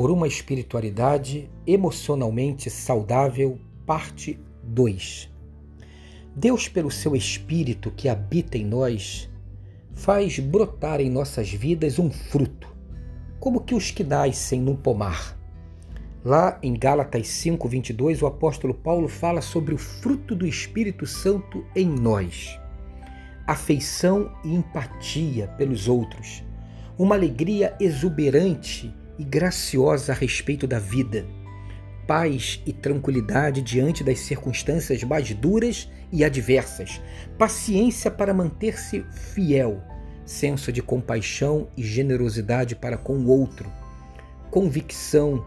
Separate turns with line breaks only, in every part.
por uma espiritualidade emocionalmente saudável, parte 2. Deus, pelo seu Espírito que habita em nós, faz brotar em nossas vidas um fruto, como que os que nascem num pomar. Lá em Gálatas 5:22, o apóstolo Paulo fala sobre o fruto do Espírito Santo em nós. Afeição e empatia pelos outros, uma alegria exuberante e graciosa a respeito da vida, paz e tranquilidade diante das circunstâncias mais duras e adversas, paciência para manter-se fiel, senso de compaixão e generosidade para com o outro, convicção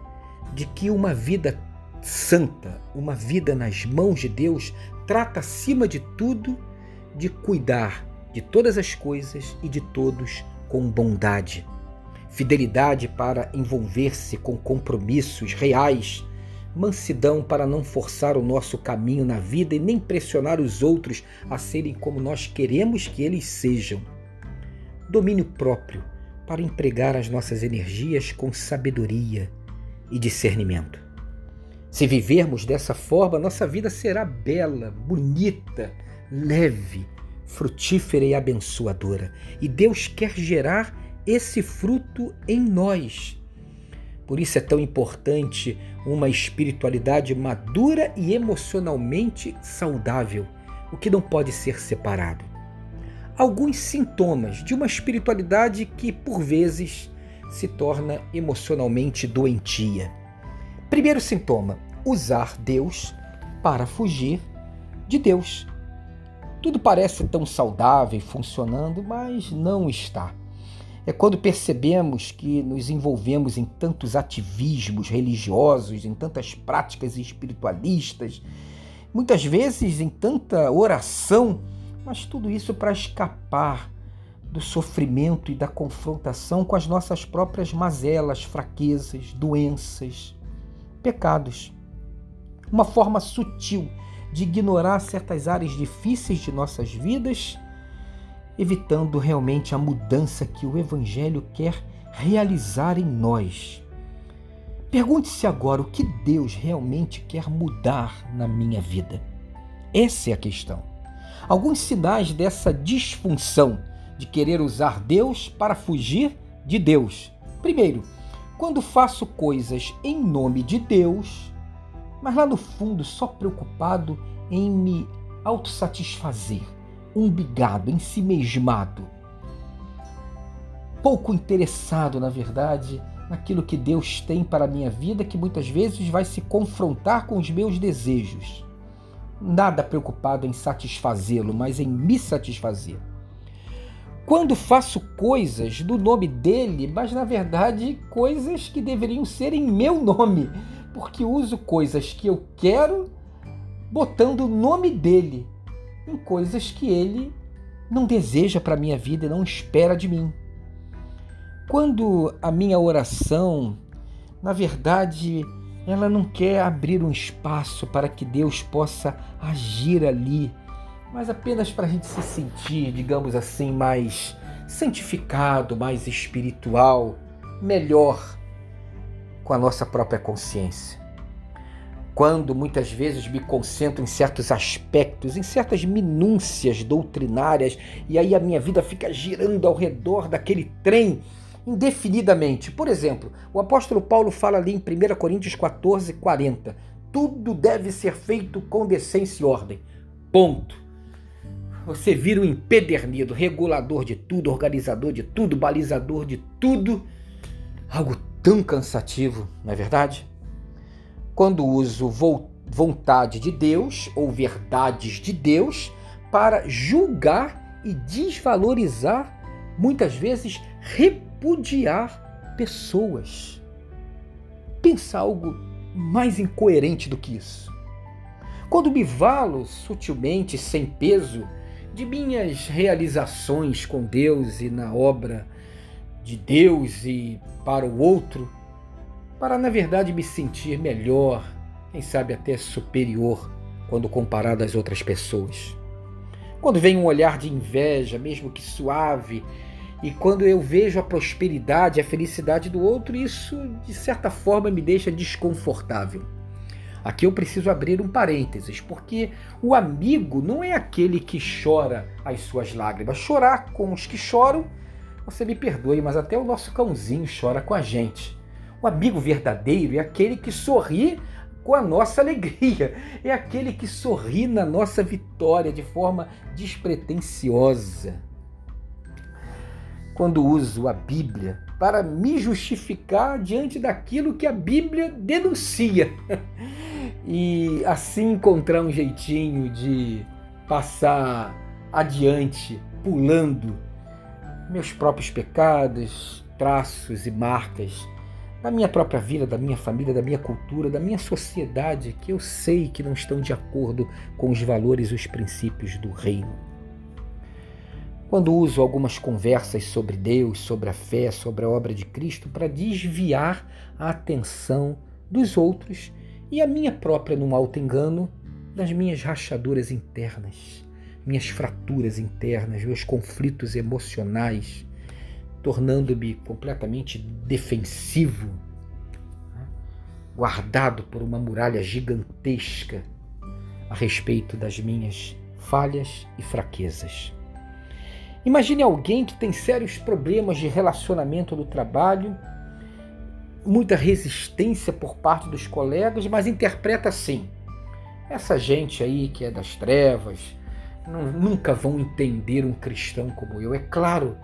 de que uma vida santa, uma vida nas mãos de Deus, trata acima de tudo de cuidar de todas as coisas e de todos com bondade fidelidade para envolver-se com compromissos reais, mansidão para não forçar o nosso caminho na vida e nem pressionar os outros a serem como nós queremos que eles sejam. Domínio próprio para empregar as nossas energias com sabedoria e discernimento. Se vivermos dessa forma, nossa vida será bela, bonita, leve, frutífera e abençoadora. E Deus quer gerar esse fruto em nós. Por isso é tão importante uma espiritualidade madura e emocionalmente saudável, o que não pode ser separado. Alguns sintomas de uma espiritualidade que, por vezes, se torna emocionalmente doentia. Primeiro sintoma: usar Deus para fugir de Deus. Tudo parece tão saudável e funcionando, mas não está. É quando percebemos que nos envolvemos em tantos ativismos religiosos, em tantas práticas espiritualistas, muitas vezes em tanta oração, mas tudo isso para escapar do sofrimento e da confrontação com as nossas próprias mazelas, fraquezas, doenças, pecados. Uma forma sutil de ignorar certas áreas difíceis de nossas vidas evitando realmente a mudança que o Evangelho quer realizar em nós. Pergunte-se agora o que Deus realmente quer mudar na minha vida. Essa é a questão. Alguns sinais dessa disfunção de querer usar Deus para fugir de Deus. Primeiro, quando faço coisas em nome de Deus, mas lá no fundo só preocupado em me autossatisfazer umbigado, em si mesmado, pouco interessado, na verdade, naquilo que Deus tem para a minha vida, que muitas vezes vai se confrontar com os meus desejos. Nada preocupado em satisfazê-lo, mas em me satisfazer. Quando faço coisas do nome dele, mas na verdade coisas que deveriam ser em meu nome, porque uso coisas que eu quero botando o nome dele em coisas que ele não deseja para a minha vida e não espera de mim. Quando a minha oração, na verdade, ela não quer abrir um espaço para que Deus possa agir ali, mas apenas para a gente se sentir, digamos assim, mais santificado, mais espiritual, melhor com a nossa própria consciência quando muitas vezes me concentro em certos aspectos, em certas minúcias doutrinárias, e aí a minha vida fica girando ao redor daquele trem indefinidamente. Por exemplo, o apóstolo Paulo fala ali em 1 Coríntios 14, 40. Tudo deve ser feito com decência e ordem. Ponto. Você vira um empedernido, regulador de tudo, organizador de tudo, balizador de tudo. Algo tão cansativo, não é verdade? quando uso vontade de Deus ou verdades de Deus para julgar e desvalorizar, muitas vezes repudiar pessoas. Pensa algo mais incoerente do que isso. Quando me valo sutilmente, sem peso, de minhas realizações com Deus e na obra de Deus e para o outro, para na verdade me sentir melhor, quem sabe até superior quando comparado às outras pessoas. Quando vem um olhar de inveja, mesmo que suave, E quando eu vejo a prosperidade, a felicidade do outro, isso de certa forma me deixa desconfortável. Aqui eu preciso abrir um parênteses, porque o amigo não é aquele que chora as suas lágrimas. Chorar com os que choram, você me perdoe, mas até o nosso cãozinho chora com a gente. O amigo verdadeiro é aquele que sorri com a nossa alegria, é aquele que sorri na nossa vitória de forma despretensiosa. Quando uso a Bíblia para me justificar diante daquilo que a Bíblia denuncia e assim encontrar um jeitinho de passar adiante, pulando meus próprios pecados, traços e marcas da minha própria vida, da minha família, da minha cultura, da minha sociedade, que eu sei que não estão de acordo com os valores e os princípios do reino. Quando uso algumas conversas sobre Deus, sobre a fé, sobre a obra de Cristo para desviar a atenção dos outros e a minha própria num alto engano das minhas rachaduras internas, minhas fraturas internas, meus conflitos emocionais, tornando-me completamente defensivo, guardado por uma muralha gigantesca a respeito das minhas falhas e fraquezas. Imagine alguém que tem sérios problemas de relacionamento no trabalho, muita resistência por parte dos colegas, mas interpreta assim: essa gente aí que é das trevas não, nunca vão entender um cristão como eu. É claro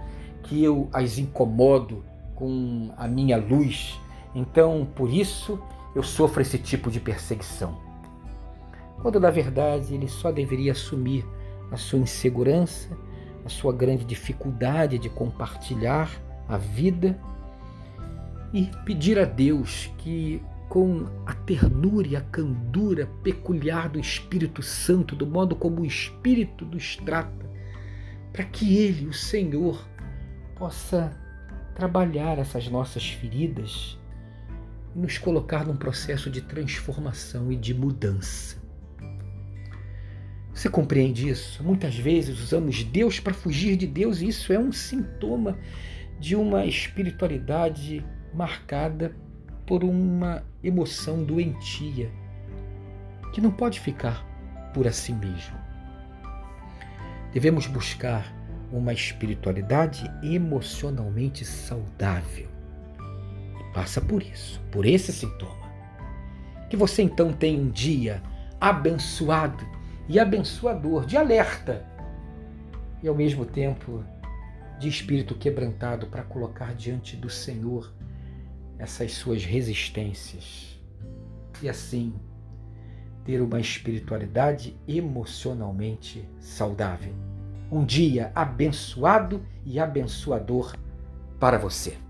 que eu as incomodo com a minha luz. Então, por isso, eu sofro esse tipo de perseguição. Quando na verdade ele só deveria assumir a sua insegurança, a sua grande dificuldade de compartilhar a vida e pedir a Deus que, com a ternura e a candura peculiar do Espírito Santo, do modo como o Espírito nos trata, para que Ele, o Senhor, possa trabalhar essas nossas feridas e nos colocar num processo de transformação e de mudança. Você compreende isso? Muitas vezes usamos Deus para fugir de Deus e isso é um sintoma de uma espiritualidade marcada por uma emoção doentia que não pode ficar por assim mesmo. Devemos buscar uma espiritualidade emocionalmente saudável. E passa por isso, por esse sintoma. Que você então tenha um dia abençoado e abençoador, de alerta e ao mesmo tempo de espírito quebrantado para colocar diante do Senhor essas suas resistências e assim ter uma espiritualidade emocionalmente saudável um dia abençoado e abençoador para você.